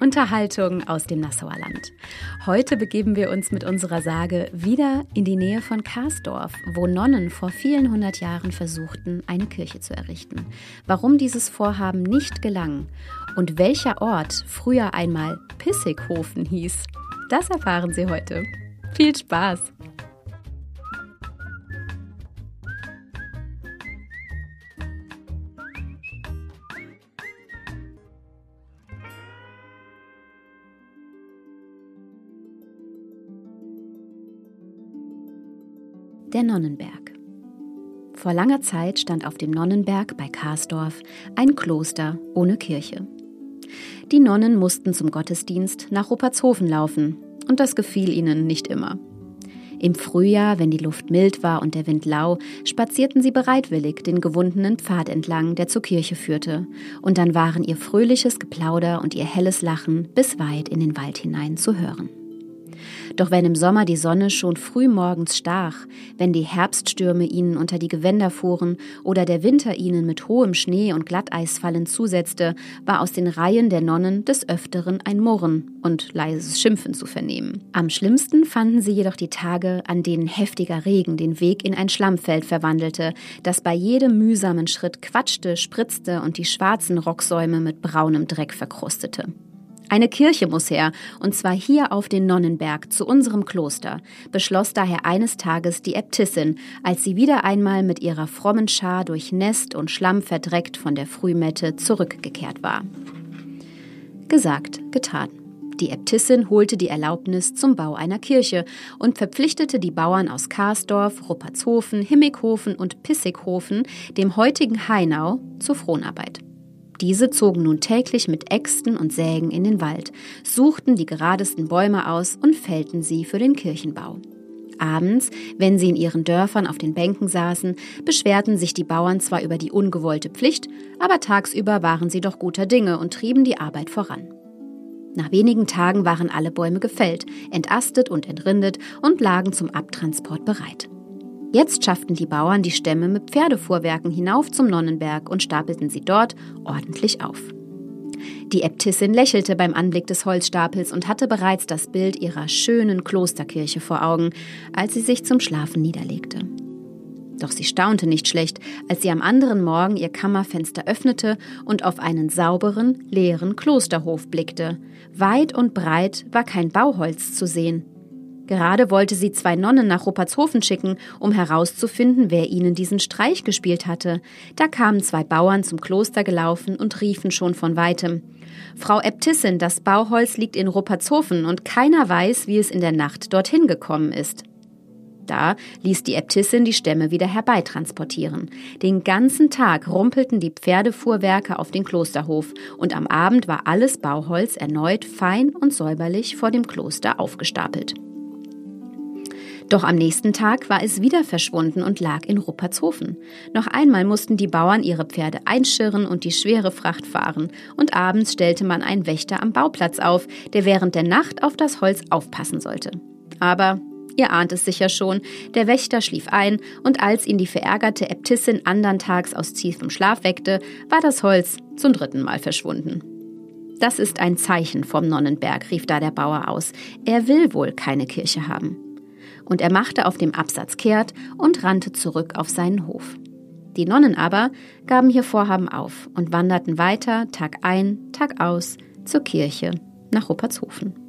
Unterhaltung aus dem Nassauer Land. Heute begeben wir uns mit unserer Sage wieder in die Nähe von Karsdorf, wo Nonnen vor vielen hundert Jahren versuchten, eine Kirche zu errichten. Warum dieses Vorhaben nicht gelang und welcher Ort früher einmal Pissighofen hieß, das erfahren Sie heute. Viel Spaß! Der Nonnenberg. Vor langer Zeit stand auf dem Nonnenberg bei Karsdorf ein Kloster ohne Kirche. Die Nonnen mussten zum Gottesdienst nach Ruppertshofen laufen, und das gefiel ihnen nicht immer. Im Frühjahr, wenn die Luft mild war und der Wind lau, spazierten sie bereitwillig den gewundenen Pfad entlang, der zur Kirche führte, und dann waren ihr fröhliches Geplauder und ihr helles Lachen bis weit in den Wald hinein zu hören. Doch wenn im Sommer die Sonne schon früh morgens stach, wenn die Herbststürme ihnen unter die Gewänder fuhren oder der Winter ihnen mit hohem Schnee und Glatteisfallen zusetzte, war aus den Reihen der Nonnen des Öfteren ein Murren und leises Schimpfen zu vernehmen. Am schlimmsten fanden sie jedoch die Tage, an denen heftiger Regen den Weg in ein Schlammfeld verwandelte, das bei jedem mühsamen Schritt quatschte, spritzte und die schwarzen Rocksäume mit braunem Dreck verkrustete. Eine Kirche muss her, und zwar hier auf den Nonnenberg zu unserem Kloster, beschloss daher eines Tages die Äbtissin, als sie wieder einmal mit ihrer frommen Schar durch Nest und Schlamm verdreckt von der Frühmette zurückgekehrt war. Gesagt, getan. Die Äbtissin holte die Erlaubnis zum Bau einer Kirche und verpflichtete die Bauern aus Karsdorf, Ruppertshofen, Himmighofen und Pissighofen, dem heutigen Hainau, zur Fronarbeit. Diese zogen nun täglich mit Äxten und Sägen in den Wald, suchten die geradesten Bäume aus und fällten sie für den Kirchenbau. Abends, wenn sie in ihren Dörfern auf den Bänken saßen, beschwerten sich die Bauern zwar über die ungewollte Pflicht, aber tagsüber waren sie doch guter Dinge und trieben die Arbeit voran. Nach wenigen Tagen waren alle Bäume gefällt, entastet und entrindet und lagen zum Abtransport bereit. Jetzt schafften die Bauern die Stämme mit Pferdefuhrwerken hinauf zum Nonnenberg und stapelten sie dort ordentlich auf. Die Äbtissin lächelte beim Anblick des Holzstapels und hatte bereits das Bild ihrer schönen Klosterkirche vor Augen, als sie sich zum Schlafen niederlegte. Doch sie staunte nicht schlecht, als sie am anderen Morgen ihr Kammerfenster öffnete und auf einen sauberen, leeren Klosterhof blickte. Weit und breit war kein Bauholz zu sehen. Gerade wollte sie zwei Nonnen nach Ruppertshofen schicken, um herauszufinden, wer ihnen diesen Streich gespielt hatte. Da kamen zwei Bauern zum Kloster gelaufen und riefen schon von weitem. Frau Äbtissin, das Bauholz liegt in Ruppertshofen und keiner weiß, wie es in der Nacht dorthin gekommen ist. Da ließ die Äbtissin die Stämme wieder herbeitransportieren. Den ganzen Tag rumpelten die Pferdefuhrwerke auf den Klosterhof und am Abend war alles Bauholz erneut fein und säuberlich vor dem Kloster aufgestapelt. Doch am nächsten Tag war es wieder verschwunden und lag in Ruppertshofen. Noch einmal mussten die Bauern ihre Pferde einschirren und die schwere Fracht fahren, und abends stellte man einen Wächter am Bauplatz auf, der während der Nacht auf das Holz aufpassen sollte. Aber Ihr ahnt es sicher schon, der Wächter schlief ein, und als ihn die verärgerte Äbtissin andern Tags aus tiefem Schlaf weckte, war das Holz zum dritten Mal verschwunden. Das ist ein Zeichen vom Nonnenberg, rief da der Bauer aus. Er will wohl keine Kirche haben und er machte auf dem Absatz kehrt und rannte zurück auf seinen Hof. Die Nonnen aber gaben hier Vorhaben auf und wanderten weiter Tag ein, Tag aus zur Kirche nach Ruppertshofen.